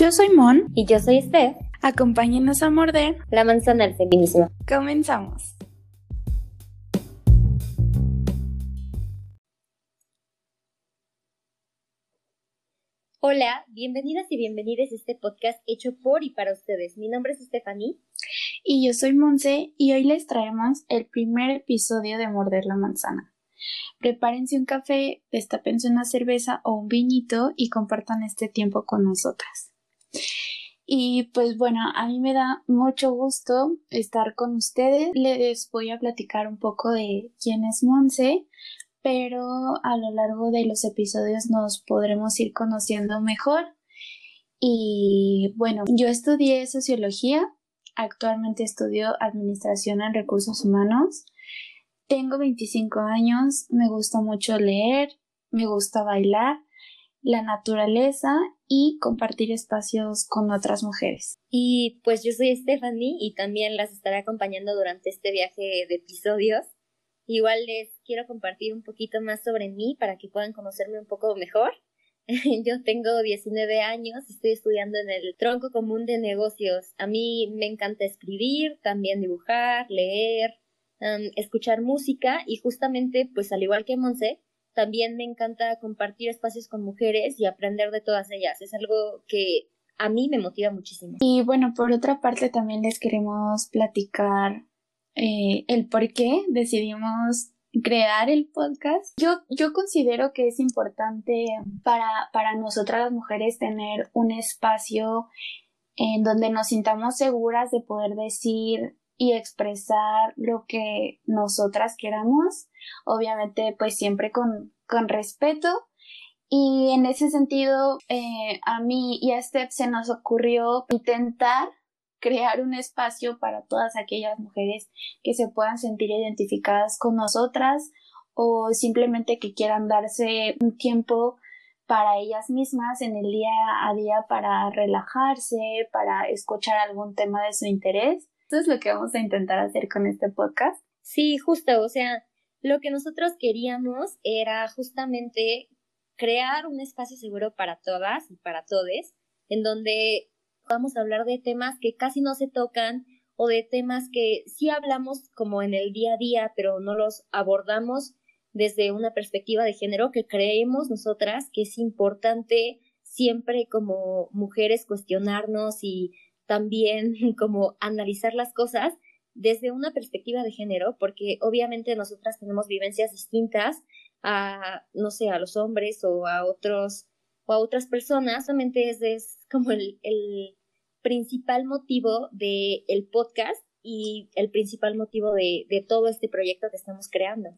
Yo soy Mon. Y yo soy Steph. Acompáñenos a morder la manzana del feminismo. Comenzamos. Hola, bienvenidas y bienvenidos a este podcast hecho por y para ustedes. Mi nombre es Stephanie. Y yo soy Monse y hoy les traemos el primer episodio de Morder la Manzana. Prepárense un café, destapense una cerveza o un viñito y compartan este tiempo con nosotras. Y pues bueno, a mí me da mucho gusto estar con ustedes. Les voy a platicar un poco de quién es Monse, pero a lo largo de los episodios nos podremos ir conociendo mejor. Y bueno, yo estudié sociología, actualmente estudio administración en recursos humanos. Tengo 25 años, me gusta mucho leer, me gusta bailar, la naturaleza y compartir espacios con otras mujeres. Y pues yo soy Stephanie y también las estaré acompañando durante este viaje de episodios. Igual les quiero compartir un poquito más sobre mí para que puedan conocerme un poco mejor. Yo tengo 19 años, estoy estudiando en el tronco común de negocios. A mí me encanta escribir, también dibujar, leer, escuchar música y justamente, pues al igual que Monse, también me encanta compartir espacios con mujeres y aprender de todas ellas. Es algo que a mí me motiva muchísimo. Y bueno, por otra parte también les queremos platicar eh, el por qué decidimos crear el podcast. Yo, yo considero que es importante para, para nosotras las mujeres tener un espacio en donde nos sintamos seguras de poder decir y expresar lo que nosotras queramos, obviamente pues siempre con, con respeto. Y en ese sentido, eh, a mí y a Steph se nos ocurrió intentar crear un espacio para todas aquellas mujeres que se puedan sentir identificadas con nosotras o simplemente que quieran darse un tiempo para ellas mismas en el día a día para relajarse, para escuchar algún tema de su interés esto es lo que vamos a intentar hacer con este podcast. Sí, justo, o sea, lo que nosotros queríamos era justamente crear un espacio seguro para todas y para todes, en donde vamos a hablar de temas que casi no se tocan o de temas que sí hablamos como en el día a día, pero no los abordamos desde una perspectiva de género que creemos nosotras que es importante siempre como mujeres cuestionarnos y también como analizar las cosas desde una perspectiva de género, porque obviamente nosotras tenemos vivencias distintas a, no sé, a los hombres o a otros o a otras personas, solamente es, como el, el principal motivo del el podcast y el principal motivo de, de todo este proyecto que estamos creando.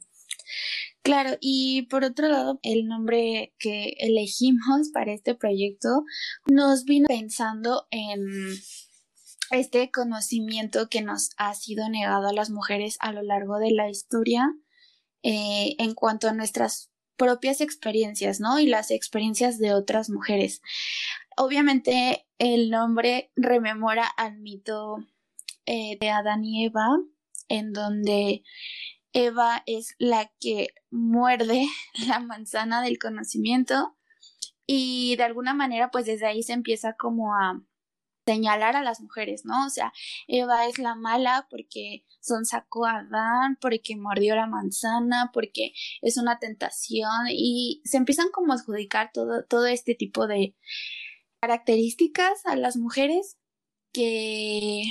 Claro, y por otro lado, el nombre que elegimos para este proyecto nos vino pensando en este conocimiento que nos ha sido negado a las mujeres a lo largo de la historia eh, en cuanto a nuestras propias experiencias, ¿no? Y las experiencias de otras mujeres. Obviamente el nombre rememora al mito eh, de Adán y Eva, en donde Eva es la que muerde la manzana del conocimiento y de alguna manera pues desde ahí se empieza como a señalar a las mujeres, ¿no? O sea, Eva es la mala porque son sacó a Adán, porque mordió la manzana, porque es una tentación y se empiezan como a adjudicar todo, todo este tipo de características a las mujeres que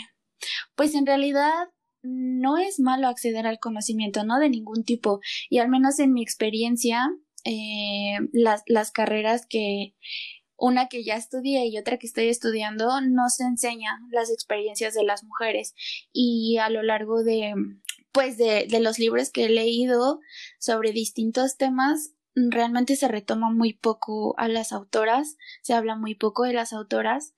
pues en realidad no es malo acceder al conocimiento, ¿no? De ningún tipo. Y al menos en mi experiencia, eh, las, las carreras que una que ya estudié y otra que estoy estudiando, nos enseña las experiencias de las mujeres y a lo largo de pues de, de los libros que he leído sobre distintos temas realmente se retoma muy poco a las autoras, se habla muy poco de las autoras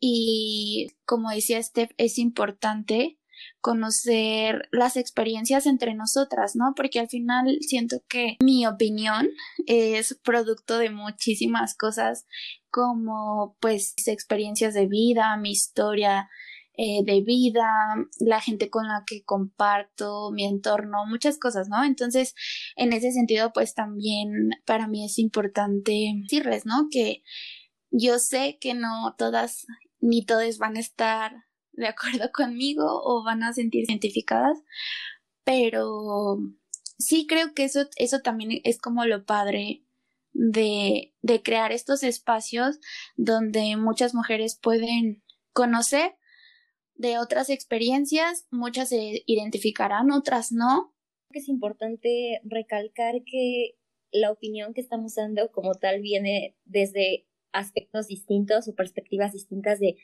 y como decía Steph es importante conocer las experiencias entre nosotras, ¿no? Porque al final siento que mi opinión es producto de muchísimas cosas como pues experiencias de vida, mi historia eh, de vida, la gente con la que comparto, mi entorno, muchas cosas, ¿no? Entonces, en ese sentido, pues también para mí es importante decirles, ¿no? Que yo sé que no todas ni todos van a estar de acuerdo conmigo o van a sentir identificadas, pero sí creo que eso, eso también es como lo padre de, de crear estos espacios donde muchas mujeres pueden conocer de otras experiencias, muchas se identificarán, otras no. Es importante recalcar que la opinión que estamos dando como tal viene desde aspectos distintos o perspectivas distintas de,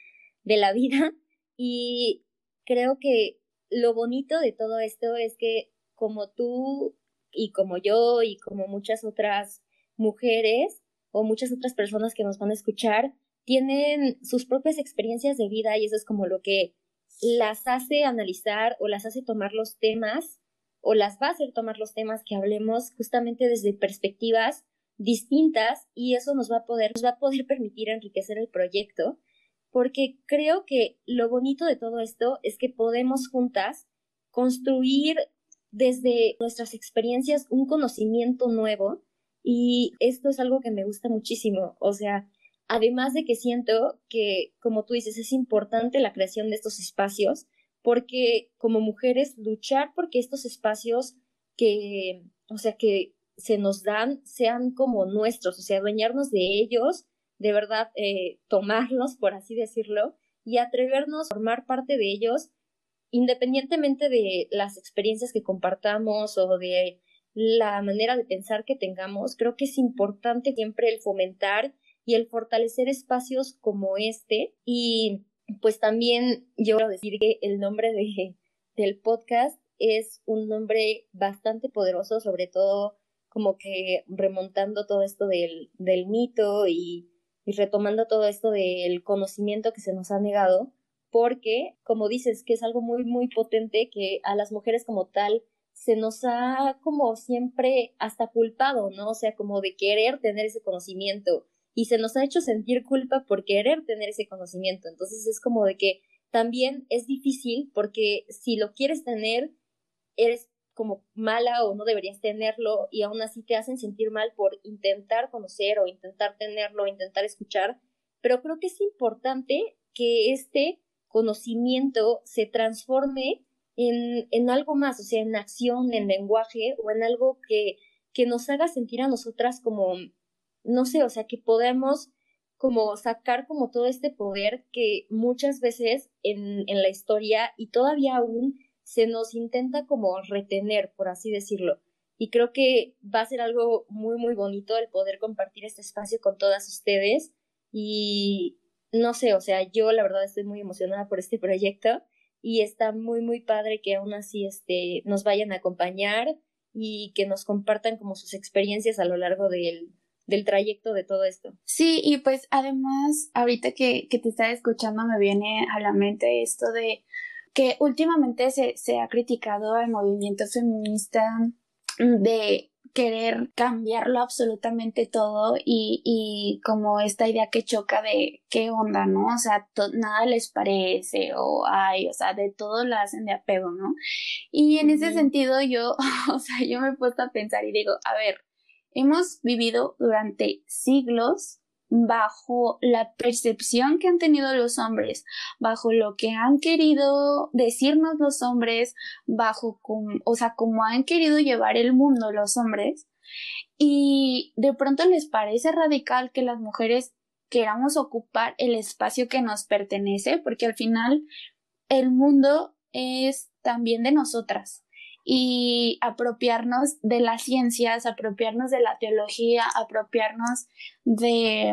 de la vida y creo que lo bonito de todo esto es que como tú y como yo y como muchas otras mujeres o muchas otras personas que nos van a escuchar tienen sus propias experiencias de vida y eso es como lo que las hace analizar o las hace tomar los temas o las va a hacer tomar los temas que hablemos justamente desde perspectivas distintas y eso nos va a poder nos va a poder permitir enriquecer el proyecto porque creo que lo bonito de todo esto es que podemos juntas construir desde nuestras experiencias un conocimiento nuevo y esto es algo que me gusta muchísimo, o sea, además de que siento que, como tú dices, es importante la creación de estos espacios, porque como mujeres luchar porque estos espacios que, o sea, que se nos dan sean como nuestros, o sea, adueñarnos de ellos, de verdad eh, tomarlos, por así decirlo, y atrevernos a formar parte de ellos, independientemente de las experiencias que compartamos o de la manera de pensar que tengamos, creo que es importante siempre el fomentar y el fortalecer espacios como este. Y pues también yo quiero decir que el nombre de, del podcast es un nombre bastante poderoso, sobre todo como que remontando todo esto del, del mito y, y retomando todo esto del conocimiento que se nos ha negado, porque, como dices, que es algo muy, muy potente que a las mujeres como tal se nos ha como siempre hasta culpado, ¿no? O sea, como de querer tener ese conocimiento y se nos ha hecho sentir culpa por querer tener ese conocimiento. Entonces es como de que también es difícil porque si lo quieres tener, eres como mala o no deberías tenerlo y aún así te hacen sentir mal por intentar conocer o intentar tenerlo, intentar escuchar. Pero creo que es importante que este conocimiento se transforme en, en algo más, o sea, en acción, en lenguaje o en algo que, que nos haga sentir a nosotras como, no sé, o sea, que podemos como sacar como todo este poder que muchas veces en, en la historia y todavía aún se nos intenta como retener, por así decirlo. Y creo que va a ser algo muy, muy bonito el poder compartir este espacio con todas ustedes. Y no sé, o sea, yo la verdad estoy muy emocionada por este proyecto y está muy, muy padre que aún así este, nos vayan a acompañar y que nos compartan como sus experiencias a lo largo del, del trayecto de todo esto. Sí, y pues además, ahorita que, que te estaba escuchando me viene a la mente esto de que últimamente se, se ha criticado al movimiento feminista de querer cambiarlo absolutamente todo y, y como esta idea que choca de qué onda, ¿no? O sea, nada les parece o ay, o sea, de todo lo hacen de apego, ¿no? Y en ese sentido yo, o sea, yo me he puesto a pensar y digo, a ver, hemos vivido durante siglos bajo la percepción que han tenido los hombres, bajo lo que han querido decirnos los hombres, bajo, o sea, como han querido llevar el mundo los hombres, y de pronto les parece radical que las mujeres queramos ocupar el espacio que nos pertenece, porque al final el mundo es también de nosotras y apropiarnos de las ciencias, apropiarnos de la teología, apropiarnos de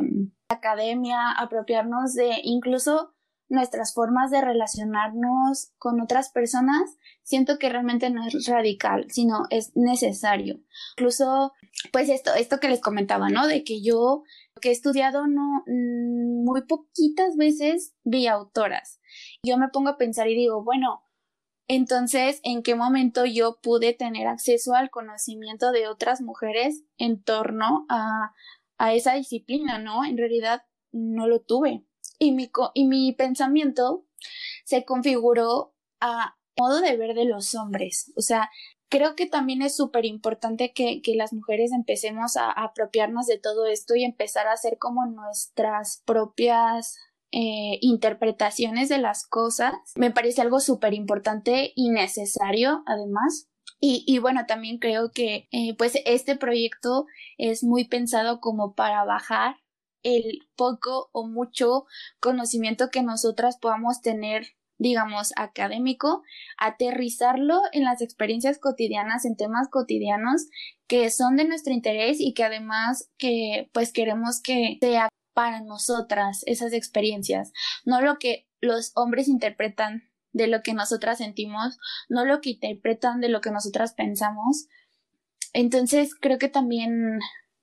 la academia, apropiarnos de incluso nuestras formas de relacionarnos con otras personas, siento que realmente no es radical, sino es necesario. Incluso, pues esto, esto que les comentaba, ¿no? De que yo que he estudiado no mm, muy poquitas veces vi autoras. Yo me pongo a pensar y digo, bueno, entonces, ¿en qué momento yo pude tener acceso al conocimiento de otras mujeres en torno a, a esa disciplina, no? En realidad no lo tuve. Y mi, y mi pensamiento se configuró a modo de ver de los hombres. O sea, creo que también es súper importante que, que, las mujeres empecemos a, apropiarnos de todo esto y empezar a hacer como nuestras propias eh, interpretaciones de las cosas. Me parece algo súper importante y necesario, además. Y, y, bueno, también creo que eh, pues este proyecto es muy pensado como para bajar el poco o mucho conocimiento que nosotras podamos tener digamos, académico, aterrizarlo en las experiencias cotidianas, en temas cotidianos que son de nuestro interés y que además que pues queremos que sea para nosotras esas experiencias, no lo que los hombres interpretan de lo que nosotras sentimos, no lo que interpretan de lo que nosotras pensamos. Entonces creo que también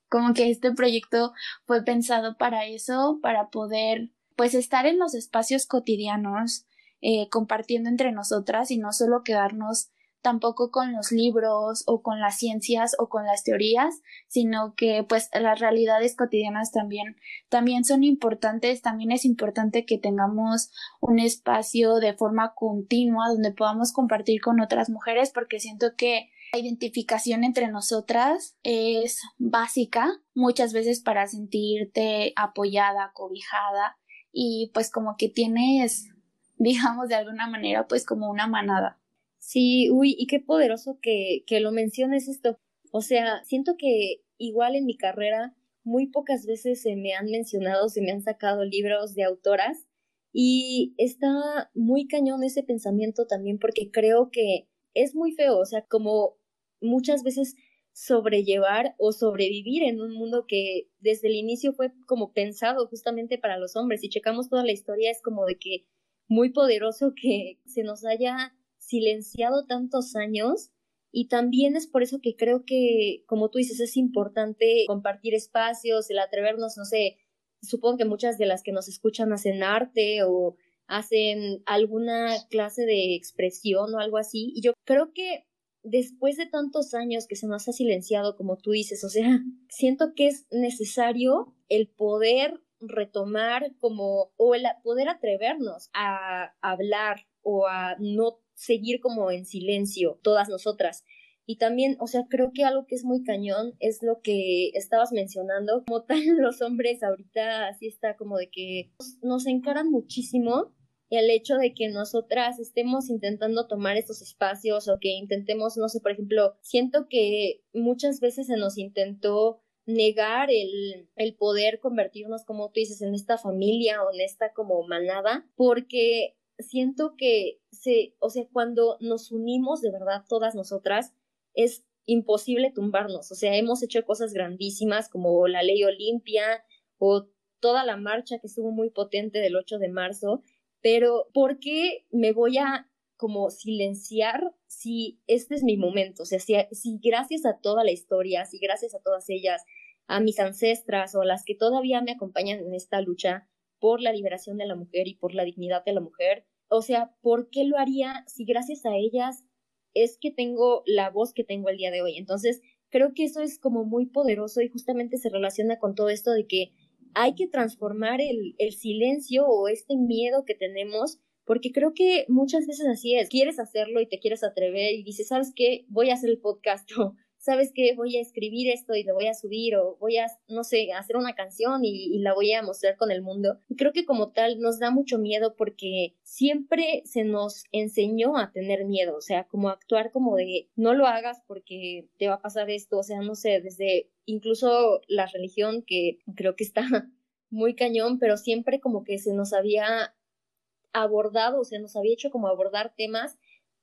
como que este proyecto fue pensado para eso, para poder pues estar en los espacios cotidianos, eh, compartiendo entre nosotras y no solo quedarnos tampoco con los libros o con las ciencias o con las teorías, sino que pues las realidades cotidianas también también son importantes, también es importante que tengamos un espacio de forma continua donde podamos compartir con otras mujeres porque siento que la identificación entre nosotras es básica muchas veces para sentirte apoyada, cobijada y pues como que tienes digamos de alguna manera, pues como una manada. Sí, uy, y qué poderoso que, que lo menciones esto. O sea, siento que igual en mi carrera muy pocas veces se me han mencionado, se me han sacado libros de autoras y está muy cañón ese pensamiento también porque creo que es muy feo, o sea, como muchas veces sobrellevar o sobrevivir en un mundo que desde el inicio fue como pensado justamente para los hombres. Si checamos toda la historia es como de que muy poderoso que se nos haya silenciado tantos años y también es por eso que creo que, como tú dices, es importante compartir espacios, el atrevernos, no sé, supongo que muchas de las que nos escuchan hacen arte o hacen alguna clase de expresión o algo así. Y yo creo que después de tantos años que se nos ha silenciado, como tú dices, o sea, siento que es necesario el poder retomar como, o el poder atrevernos a hablar o a no seguir como en silencio todas nosotras. Y también, o sea, creo que algo que es muy cañón es lo que estabas mencionando, como tal los hombres ahorita así está como de que nos, encaran muchísimo el hecho de que nosotras estemos intentando tomar estos espacios o que intentemos, no sé, por ejemplo, siento que muchas veces se nos intentó negar el, el poder convertirnos, como tú dices, en esta familia o en esta como manada, porque siento que se, o sea, cuando nos unimos de verdad todas nosotras, es imposible tumbarnos. O sea, hemos hecho cosas grandísimas como la ley Olimpia o toda la marcha que estuvo muy potente del 8 de marzo, pero ¿por qué me voy a como silenciar si este es mi momento? O sea, si, si gracias a toda la historia, si gracias a todas ellas a mis ancestras o a las que todavía me acompañan en esta lucha por la liberación de la mujer y por la dignidad de la mujer. O sea, ¿por qué lo haría si gracias a ellas es que tengo la voz que tengo el día de hoy? Entonces, creo que eso es como muy poderoso y justamente se relaciona con todo esto de que hay que transformar el, silencio o este miedo que tenemos porque creo que muchas veces así es, quieres hacerlo y te quieres atrever y dices, ¿sabes qué? Voy a hacer el podcast ¿sabes qué? Voy a escribir esto y lo voy a subir o voy a, no sé, hacer una canción y, la voy a mostrar con el mundo. Y creo que como tal nos da mucho miedo porque siempre se nos enseñó a tener miedo, o sea, como actuar como de no lo hagas porque te va a pasar esto, o sea, no sé, desde incluso la religión que creo que está muy cañón, pero siempre como que se nos había abordado, o sea, nos había hecho como abordar temas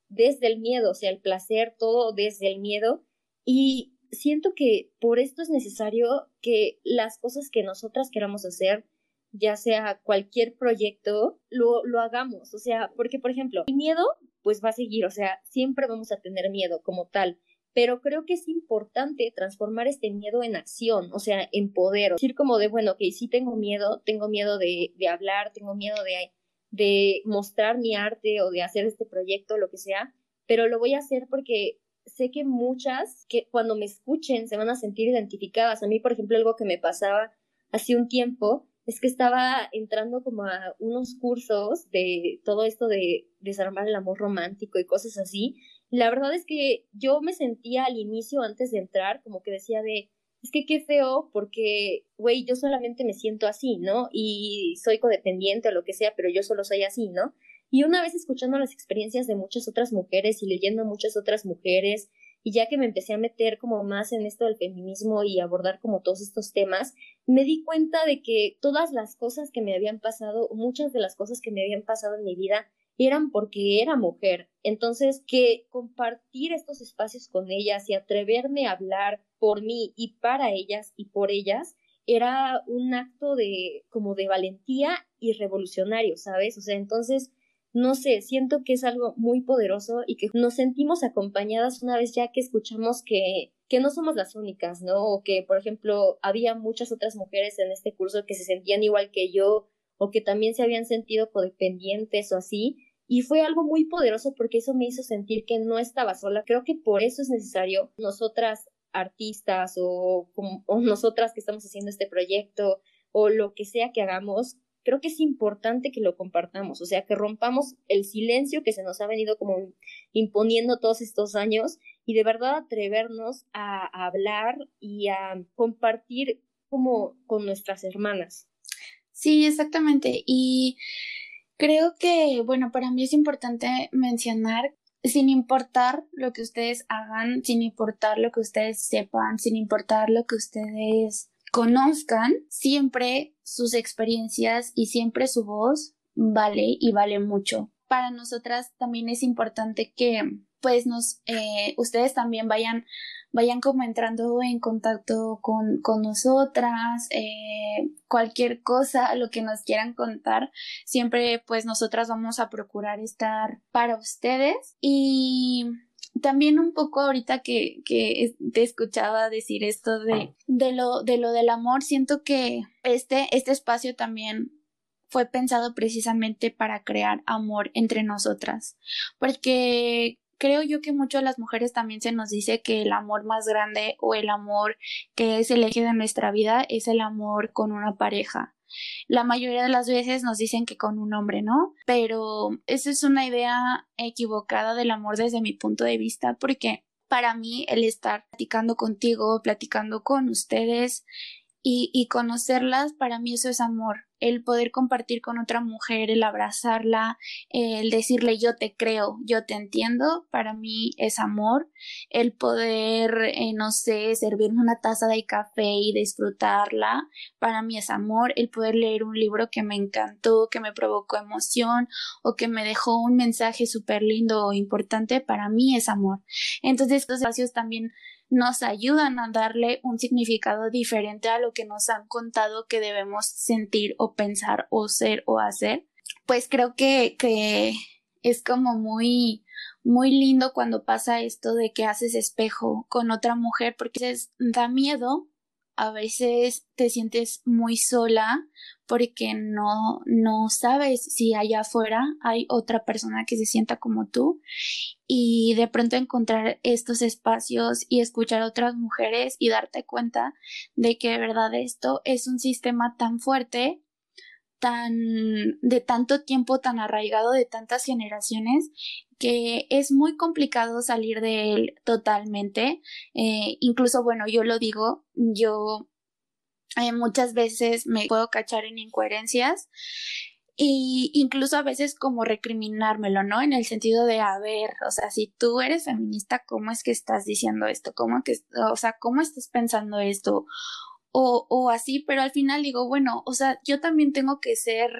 desde el miedo, o sea, el placer, todo desde el miedo y siento que por esto es necesario que las cosas que nosotras queramos hacer, ya sea cualquier proyecto, lo, lo hagamos. O sea, porque, por ejemplo, el miedo, pues va a seguir, o sea, siempre vamos a tener miedo como tal. Pero creo que es importante transformar este miedo en acción, o sea, en poder. Decir como de, bueno, que sí tengo miedo, tengo miedo de, de hablar, tengo miedo de, de mostrar mi arte o de hacer este proyecto, lo que sea, pero lo voy a hacer porque sé que muchas que cuando me escuchen se van a sentir identificadas. A mí, por ejemplo, algo que me pasaba hace un tiempo es que estaba entrando como a unos cursos de todo esto de desarmar el amor romántico y cosas así. La verdad es que yo me sentía al inicio, antes de entrar, como que decía de, es que qué feo porque, güey, yo solamente me siento así, ¿no? Y soy codependiente o lo que sea, pero yo solo soy así, ¿no? Y una vez escuchando las experiencias de muchas otras mujeres y leyendo a muchas otras mujeres, y ya que me empecé a meter como más en esto del feminismo y abordar como todos estos temas, me di cuenta de que todas las cosas que me habían pasado, muchas de las cosas que me habían pasado en mi vida, eran porque era mujer. Entonces, que compartir estos espacios con ellas y atreverme a hablar por mí y para ellas y por ellas, era un acto de como de valentía y revolucionario, ¿sabes? O sea, entonces no sé, siento que es algo muy poderoso y que nos sentimos acompañadas una vez ya que escuchamos que, que no somos las únicas, ¿no? O que, por ejemplo, había muchas otras mujeres en este curso que se sentían igual que yo o que también se habían sentido codependientes o así. Y fue algo muy poderoso porque eso me hizo sentir que no estaba sola. Creo que por eso es necesario nosotras artistas o, o nosotras que estamos haciendo este proyecto o lo que sea que hagamos, creo que es importante que lo compartamos, o sea, que rompamos el silencio que se nos ha venido como imponiendo todos estos años y de verdad atrevernos a, hablar y a compartir como con nuestras hermanas. Sí, exactamente. Y creo que, bueno, para mí es importante mencionar sin importar lo que ustedes hagan, sin importar lo que ustedes sepan, sin importar lo que ustedes conozcan siempre sus experiencias y siempre su voz vale y vale mucho. Para nosotras también es importante que pues nos eh, ustedes también vayan vayan como entrando en contacto con, con nosotras, eh, cualquier cosa, lo que nos quieran contar, siempre pues nosotras vamos a procurar estar para ustedes y también un poco ahorita que, que te escuchaba decir esto de, de, lo, de lo del amor, siento que este, este espacio también fue pensado precisamente para crear amor entre nosotras, porque creo yo que mucho a las mujeres también se nos dice que el amor más grande o el amor que es el eje de nuestra vida es el amor con una pareja. La mayoría de las veces nos dicen que con un hombre, ¿no? Pero esa es una idea equivocada del amor desde mi punto de vista, porque para mí el estar platicando contigo, platicando con ustedes y, y conocerlas, para mí eso es amor el poder compartir con otra mujer, el abrazarla, el decirle yo te creo, yo te entiendo, para mí es amor, el poder, eh, no sé, servirme una taza de café y disfrutarla, para mí es amor, el poder leer un libro que me encantó, que me provocó emoción o que me dejó un mensaje súper lindo o importante, para mí es amor. Entonces, estos espacios también nos ayudan a darle un significado diferente a lo que nos han contado que debemos sentir o pensar o ser o hacer, pues creo que, que es como muy, muy lindo cuando pasa esto de que haces espejo con otra mujer porque da miedo a veces te sientes muy sola porque no, no sabes si allá afuera hay otra persona que se sienta como tú y de pronto encontrar estos espacios y escuchar a otras mujeres y darte cuenta de que de verdad esto es un sistema tan fuerte tan de tanto tiempo tan arraigado de tantas generaciones que es muy complicado salir de él totalmente. Eh, incluso, bueno, yo lo digo, yo eh, muchas veces me puedo cachar en incoherencias y incluso a veces como recriminármelo, ¿no? En el sentido de, a ver, o sea, si tú eres feminista, ¿cómo es que estás diciendo esto? ¿Cómo que, o sea, cómo estás pensando esto? O, o así, pero al final digo, bueno, o sea, yo también tengo que ser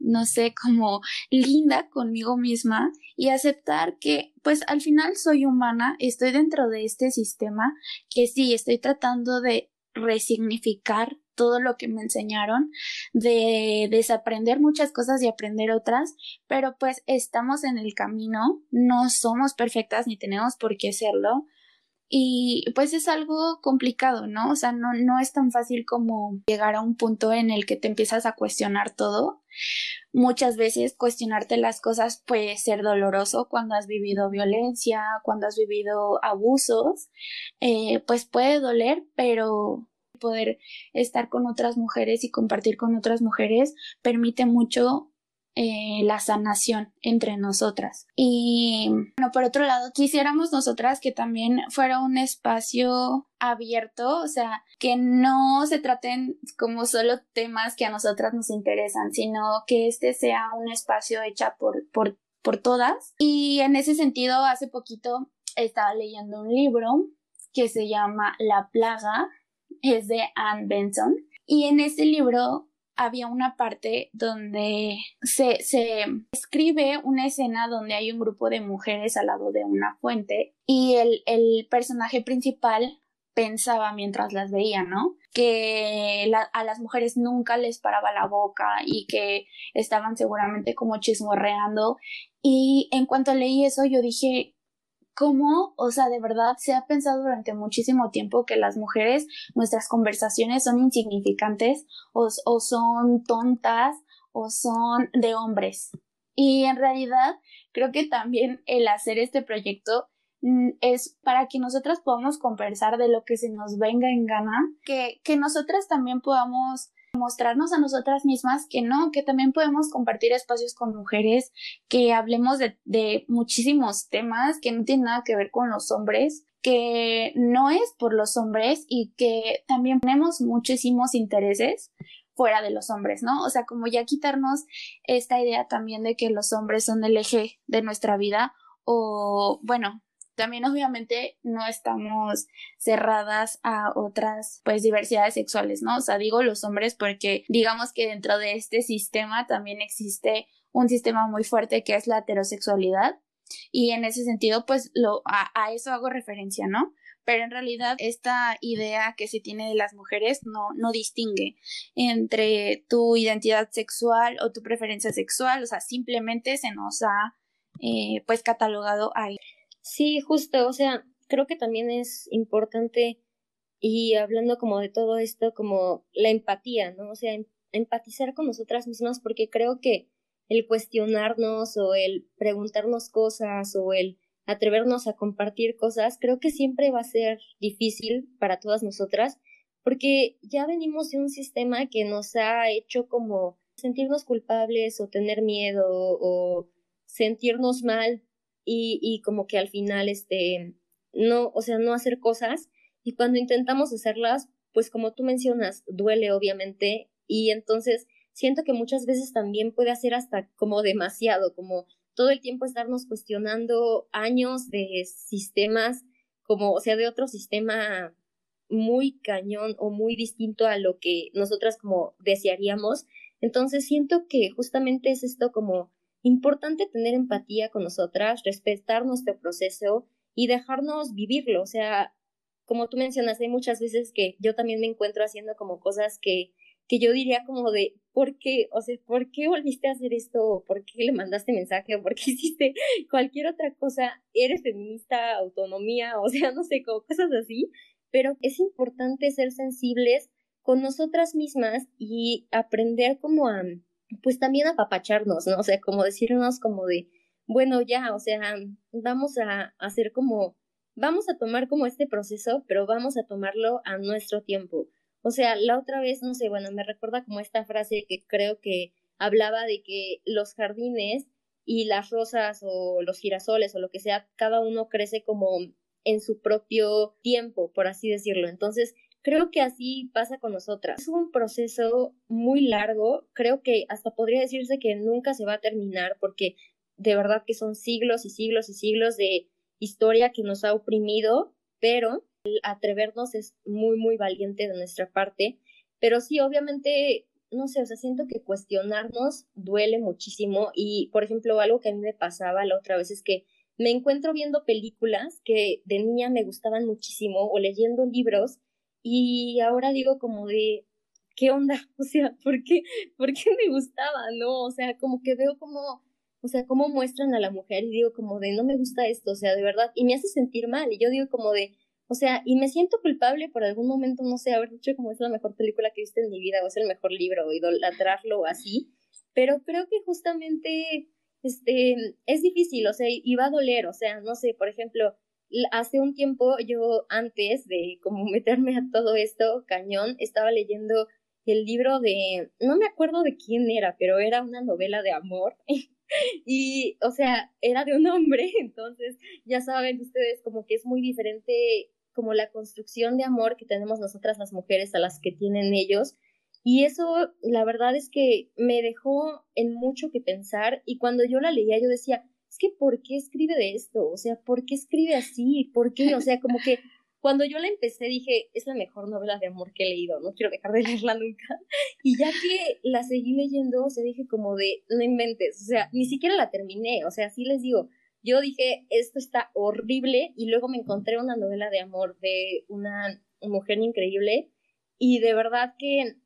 no sé, como linda conmigo misma y aceptar que pues al final soy humana, estoy dentro de este sistema que sí, estoy tratando de resignificar todo lo que me enseñaron, de desaprender muchas cosas y aprender otras, pero pues estamos en el camino, no somos perfectas ni tenemos por qué serlo, y pues es algo complicado, ¿no? O sea, no, no es tan fácil como llegar a un punto en el que te empiezas a cuestionar todo. Muchas veces cuestionarte las cosas puede ser doloroso cuando has vivido violencia, cuando has vivido abusos, eh, pues puede doler, pero poder estar con otras mujeres y compartir con otras mujeres permite mucho eh, la sanación entre nosotras. Y bueno, por otro lado, quisiéramos nosotras que también fuera un espacio abierto, o sea, que no se traten como solo temas que a nosotras nos interesan, sino que este sea un espacio hecho por, por, por todas. Y en ese sentido, hace poquito estaba leyendo un libro que se llama La plaga, es de Anne Benson. Y en ese libro había una parte donde se, se escribe una escena donde hay un grupo de mujeres al lado de una fuente y el, el personaje principal pensaba mientras las veía, ¿no? Que a las mujeres nunca les paraba la boca y que estaban seguramente como chismorreando. Y en cuanto leí eso, yo dije, cómo, o sea, de verdad se ha pensado durante muchísimo tiempo que las mujeres, nuestras conversaciones son insignificantes o, o son tontas o son de hombres. Y en realidad creo que también el hacer este proyecto mm, es para que nosotras podamos conversar de lo que se nos venga en gana, que, que nosotras también podamos mostrarnos a nosotras mismas que no, que también podemos compartir espacios con mujeres, que hablemos de, de muchísimos temas que no tienen nada que ver con los hombres, que no es por los hombres y que también tenemos muchísimos intereses fuera de los hombres, ¿no? O sea, como ya quitarnos esta idea también de que los hombres son el eje de nuestra vida o, bueno, también obviamente no estamos cerradas a otras pues diversidades sexuales, ¿no? O sea, digo los hombres porque digamos que dentro de este sistema también existe un sistema muy fuerte que es la heterosexualidad y en ese sentido pues lo a, a eso hago referencia, ¿no? pero en realidad esta idea que se tiene de las mujeres no, no distingue entre tu identidad sexual o tu preferencia sexual, o sea, simplemente se nos ha eh, pues catalogado ahí. Sí, justo, o sea, creo que también es importante y hablando como de todo esto, como la empatía, ¿no? O sea, em, empatizar con nosotras mismas porque creo que el cuestionarnos o el preguntarnos cosas o el atrevernos a compartir cosas, creo que siempre va a ser difícil para todas nosotras porque ya venimos de un sistema que nos ha hecho como sentirnos culpables o tener miedo o sentirnos mal y, como que al final, este, no, o sea, no hacer cosas y cuando intentamos hacerlas, pues como tú mencionas, duele obviamente y entonces siento que muchas veces también puede hacer hasta como demasiado, como todo el tiempo estarnos cuestionando años de sistemas, como, o sea, de otro sistema muy cañón o muy distinto a lo que nosotras como desearíamos. Entonces siento que justamente es esto como importante tener empatía con nosotras, respetar nuestro proceso y dejarnos vivirlo. O sea, como tú mencionas, hay muchas veces que yo también me encuentro haciendo como cosas que, que yo diría como de, ¿por qué? O sea, ¿por qué volviste a hacer esto? ¿Por qué le mandaste mensaje? ¿Por qué hiciste cualquier otra cosa? ¿Eres feminista, autonomía? O sea, no sé, como cosas así. Pero es importante ser sensibles con nosotras mismas y aprender como a, pues también apapacharnos, ¿no? O sea, como decirnos como de, bueno, ya, o sea, vamos a hacer como, vamos a tomar como este proceso, pero vamos a tomarlo a nuestro tiempo. O sea, la otra vez, no sé, bueno, me recuerda como esta frase que creo que hablaba de que los jardines y las rosas o los girasoles o lo que sea, cada uno crece como en su propio tiempo, por así decirlo. Entonces, Creo que así pasa con nosotras. Es un proceso muy largo, creo que hasta podría decirse que nunca se va a terminar porque de verdad que son siglos y siglos y siglos de historia que nos ha oprimido, pero el atrevernos es muy, muy valiente de nuestra parte. Pero sí, obviamente, no sé, o sea, siento que cuestionarnos duele muchísimo y, por ejemplo, algo que a mí me pasaba la otra vez es que me encuentro viendo películas que de niña me gustaban muchísimo o leyendo libros y ahora digo como de, ¿qué onda? O sea, ¿por qué, ¿por qué me gustaba? ¿No? O sea, como que veo como, o sea, cómo muestran a la mujer y digo como de, no me gusta esto, o sea, de verdad, y me hace sentir mal. Y yo digo como de, o sea, y me siento culpable por algún momento, no sé, haber dicho como es la mejor película que he visto en mi vida o es el mejor libro o idolatrarlo así. Pero creo que justamente, este, es difícil, o sea, y va a doler, o sea, no sé, por ejemplo, hace un tiempo yo antes de como meterme a todo esto cañón estaba leyendo el libro de, no me acuerdo de quién era, pero era una novela de amor. y, o sea, era de un hombre, entonces ya saben ustedes como que es muy diferente como la construcción de amor que tenemos nosotras las mujeres a las que tienen ellos. Y eso, la verdad es que me dejó en mucho que pensar y cuando yo la leía yo decía, que ¿por qué escribe de esto? O sea, ¿por qué escribe así? ¿Por qué? O sea, como que cuando yo la empecé dije, es la mejor novela de amor que he leído, no quiero dejar de leerla nunca. Y ya que la seguí leyendo, o sea, dije como de, no inventes, o sea, ni siquiera la terminé, o sea, sí les digo, yo dije, esto está horrible y luego me encontré una novela de amor de una mujer increíble y de verdad que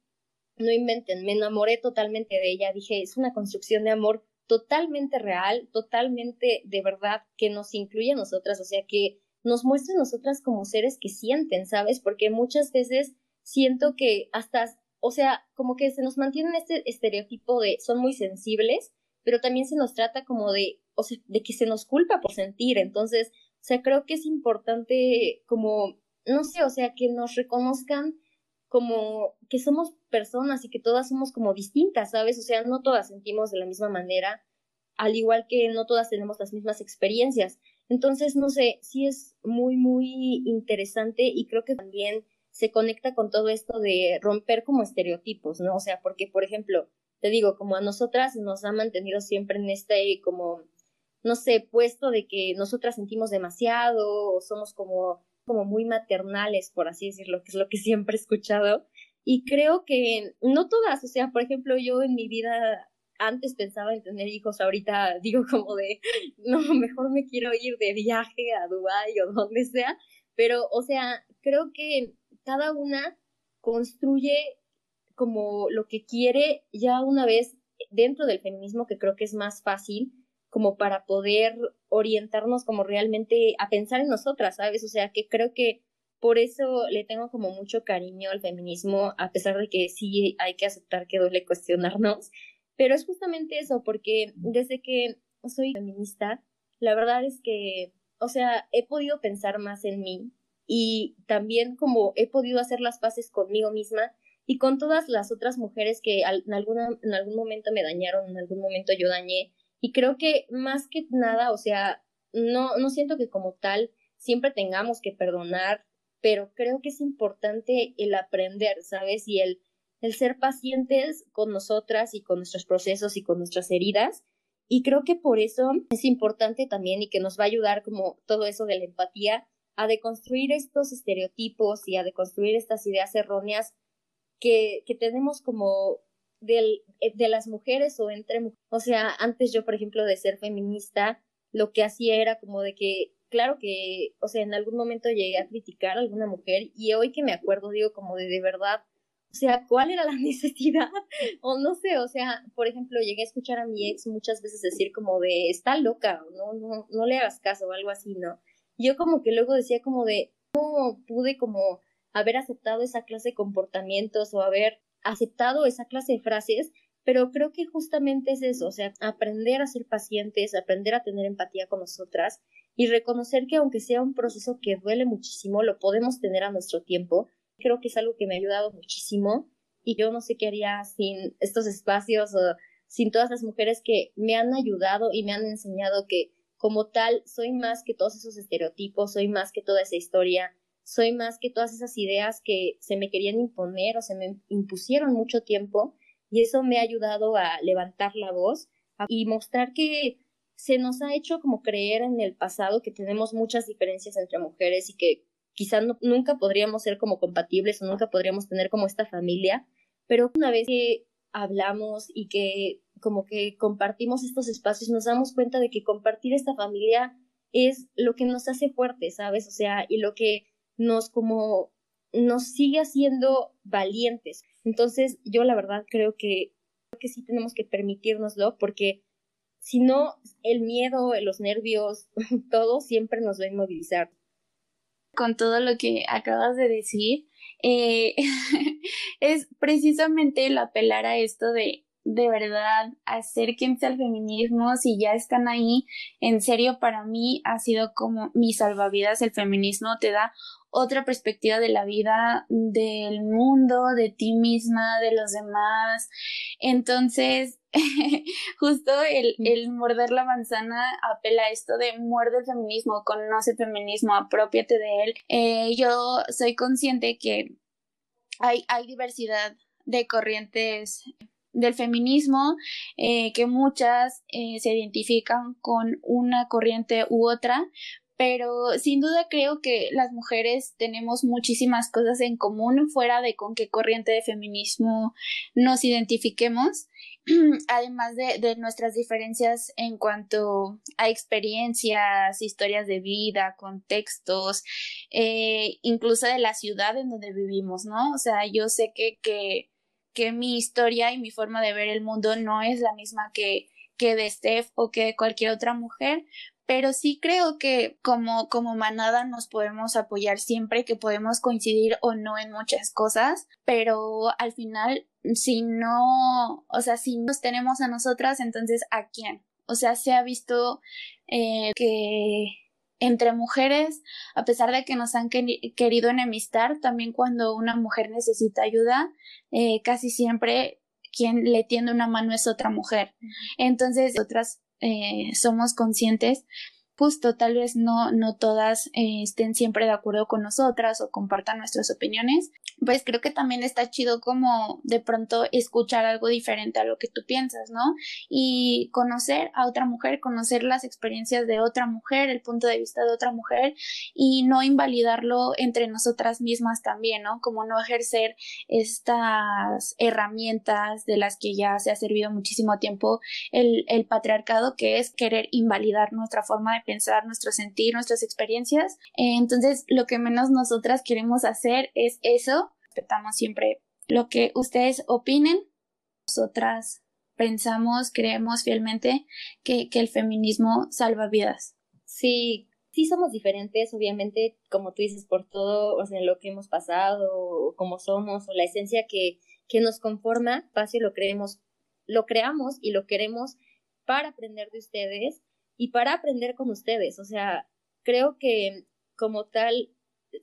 no inventen, me enamoré totalmente de ella, dije, es una construcción de amor totalmente real, totalmente de verdad que nos incluye a nosotras, o sea, que nos muestra a nosotras como seres que sienten, ¿sabes? Porque muchas veces siento que hasta, o sea, como que se nos mantiene en este estereotipo de son muy sensibles, pero también se nos trata como de o sea, de que se nos culpa por sentir. Entonces, o sea, creo que es importante como, no sé, o sea, que nos reconozcan como que somos personas y que todas somos como distintas, ¿sabes? O sea, no todas sentimos de la misma manera, al igual que no todas tenemos las mismas experiencias. Entonces, no sé, sí es muy, muy interesante y creo que también se conecta con todo esto de romper como estereotipos, ¿no? O sea, porque, por ejemplo, te digo, como a nosotras nos ha mantenido siempre en este como no sé, puesto de que nosotras sentimos demasiado o somos como, como muy maternales, por así decirlo, que es lo que siempre he escuchado. Y creo que no todas, o sea, por ejemplo, yo en mi vida antes pensaba en tener hijos, ahorita digo como de, no, mejor me quiero ir de viaje a Dubái o donde sea, pero, o sea, creo que cada una construye como lo que quiere ya una vez dentro del feminismo, que creo que es más fácil, como para poder orientarnos como realmente a pensar en nosotras, ¿sabes? O sea, que creo que por eso le tengo como mucho cariño al feminismo, a pesar de que sí hay que aceptar que duele cuestionarnos, pero es justamente eso, porque desde que soy feminista, la verdad es que, o sea, he podido pensar más en mí y también como he podido hacer las paces conmigo misma y con todas las otras mujeres que en, alguna, en algún momento me dañaron, en algún momento yo dañé, y creo que más que nada, o sea, no, no siento que como tal siempre tengamos que perdonar, pero creo que es importante el aprender, ¿sabes? Y el, el ser pacientes con nosotras y con nuestros procesos y con nuestras heridas. Y creo que por eso es importante también y que nos va a ayudar como todo eso de la empatía a deconstruir estos estereotipos y a deconstruir estas ideas erróneas que, que tenemos como del, eh, de las mujeres o entre mujeres. O sea, antes yo, por ejemplo, de ser feminista, lo que hacía era como de que, claro que, o sea, en algún momento llegué a criticar a alguna mujer y hoy que me acuerdo digo como de de verdad, o sea, ¿cuál era la necesidad? o no sé, o sea, por ejemplo, llegué a escuchar a mi ex muchas veces decir como de, está loca, no, no, no le hagas caso o algo así, ¿no? yo como que luego decía como de, ¿cómo pude como haber aceptado esa clase de comportamientos o haber aceptado esa clase de frases, pero creo que justamente es eso, o sea, aprender a ser pacientes, aprender a tener empatía con nosotras y reconocer que aunque sea un proceso que duele muchísimo, lo podemos tener a nuestro tiempo. Creo que es algo que me ha ayudado muchísimo y yo no sé qué haría sin estos espacios sin todas las mujeres que me han ayudado y me han enseñado que como tal soy más que todos esos estereotipos, soy más que toda esa historia, soy más que todas esas ideas que se me querían imponer o se me impusieron mucho tiempo y eso me ha ayudado a levantar la voz y mostrar que se nos ha hecho como creer en el pasado que tenemos muchas diferencias entre mujeres y que quizá nunca podríamos ser como compatibles o nunca podríamos tener como esta familia, pero una vez que hablamos y que como que compartimos estos espacios, nos damos cuenta de que compartir esta familia es lo que nos hace fuertes, ¿sabes? O sea, y lo que nos como nos sigue haciendo valientes. Entonces, yo la verdad creo que, que sí tenemos que permitirnoslo porque si no, el miedo, los nervios, todo siempre nos va a inmovilizar. Con todo lo que acabas de decir, eh, es precisamente el apelar a esto de de verdad acérquense al feminismo si ya están ahí en serio para mí ha sido como mi salvavidas el feminismo te da otra perspectiva de la vida, del mundo, de ti misma, de los demás. Entonces, justo el, el, morder la manzana apela a esto de muerde el feminismo, conoce el feminismo, apropiate de él. Eh, yo soy consciente que hay, hay diversidad de corrientes del feminismo, eh, que muchas eh, se identifican con una corriente u otra, pero sin duda creo que las mujeres tenemos muchísimas cosas en común fuera de con qué corriente de feminismo nos identifiquemos, además de, de nuestras diferencias en cuanto a experiencias, historias de vida, contextos, eh, incluso de la ciudad en donde vivimos, ¿no? O sea, yo sé que, que que mi historia y mi forma de ver el mundo no es la misma que, que de Steph o que de cualquier otra mujer, pero sí creo que como, como manada nos podemos apoyar siempre, que podemos coincidir o no en muchas cosas, pero al final, si no, o sea, si nos tenemos a nosotras, entonces ¿a quién? O sea, se ha visto eh, que entre mujeres, a pesar de que nos han querido enemistar, también cuando una mujer necesita ayuda, eh, casi siempre quien le tiende una mano es otra mujer. Entonces, otras eh, somos conscientes justo tal vez no, no todas eh, estén siempre de acuerdo con nosotras o compartan nuestras opiniones, pues creo que también está chido como de pronto escuchar algo diferente a lo que tú piensas, ¿no? Y conocer a otra mujer, conocer las experiencias de otra mujer, el punto de vista de otra mujer y no invalidarlo entre nosotras mismas también, ¿no? Como no ejercer estas herramientas de las que ya se ha servido muchísimo tiempo el, el patriarcado, que es querer invalidar nuestra forma de pensar nuestro sentir, nuestras experiencias. Eh, entonces, lo que menos nosotras queremos hacer es eso. Respetamos siempre lo que ustedes opinen. Nosotras pensamos, creemos fielmente que, que el feminismo salva vidas. Sí, sí somos diferentes, obviamente, como tú dices, por todo, o sea, lo que hemos pasado, o como somos, o la esencia que, que nos conforma, fácil lo creemos, lo creamos y lo queremos para aprender de ustedes y para aprender con ustedes. O sea, creo que como tal,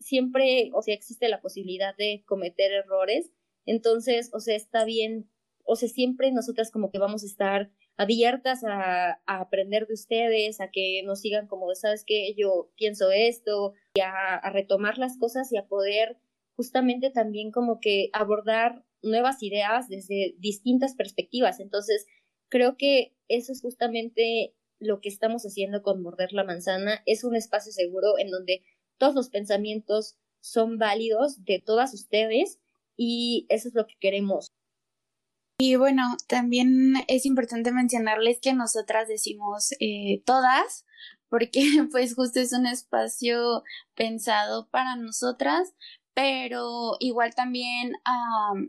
siempre, o sea, existe la posibilidad de cometer errores. Entonces, o sea, está bien, o sea, siempre nosotras como que vamos a estar abiertas a, aprender de ustedes, a que nos sigan como, sabes que yo pienso esto, y a, a retomar las cosas y a poder justamente también como que abordar nuevas ideas desde distintas perspectivas. Entonces, creo que eso es justamente lo que estamos haciendo con Morder la Manzana es un espacio seguro en donde todos los pensamientos son válidos de todas ustedes y eso es lo que queremos. Y bueno, también es importante mencionarles que nosotras decimos eh, todas, porque pues justo es un espacio pensado para nosotras, pero igual también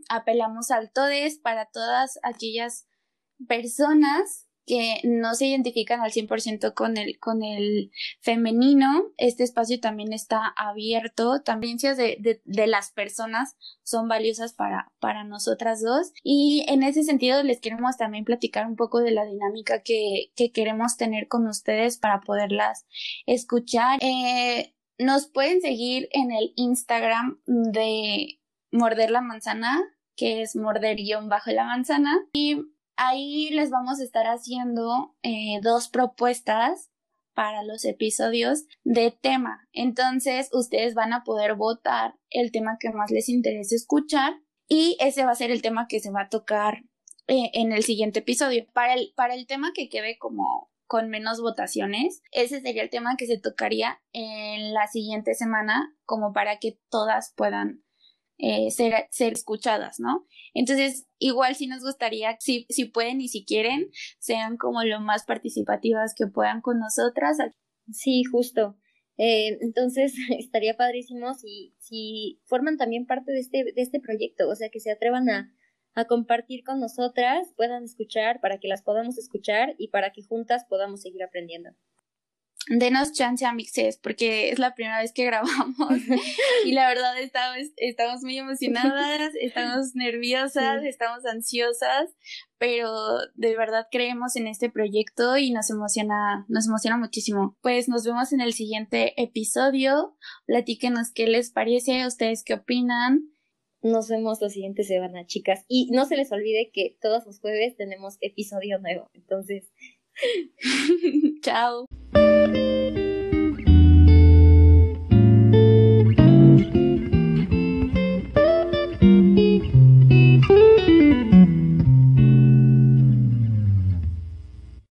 apelamos al todes para todas aquellas personas que no se identifican al 100% con el, con el femenino. Este espacio también está abierto. También de, de, de las personas son valiosas para, para nosotras dos. Y en ese sentido les queremos también platicar un poco de la dinámica que, que queremos tener con ustedes para poderlas escuchar. Eh, nos pueden seguir en el Instagram de Morder la Manzana, que es morder guion bajo la manzana. Ahí les vamos a estar haciendo eh, dos propuestas para los episodios de tema. Entonces, ustedes van a poder votar el tema que más les interese escuchar y ese va a ser el tema que se va a tocar eh, en el siguiente episodio. Para el, para el tema que quede como con menos votaciones, ese sería el tema que se tocaría en la siguiente semana como para que todas puedan eh, ser, escuchadas, ¿no? Entonces, igual si nos gustaría, si, si pueden y si quieren, sean como lo más participativas que puedan con nosotras. Sí, justo. Eh, entonces, estaría padrísimo si, si forman también parte de este, de este proyecto, o sea, que se atrevan a, a compartir con nosotras, puedan escuchar, para que las podamos escuchar y para que juntas podamos seguir aprendiendo. Denos chance a mixes porque es la primera vez que grabamos y la verdad estamos, estamos muy emocionadas, estamos nerviosas, estamos ansiosas, pero de verdad creemos en este proyecto y nos emociona, nos emociona muchísimo. Pues nos vemos en el siguiente episodio. Platíquenos qué les parece, ustedes qué opinan. Nos vemos la siguiente semana, chicas. Y no se les olvide que todos los jueves tenemos episodio nuevo. Entonces, chao.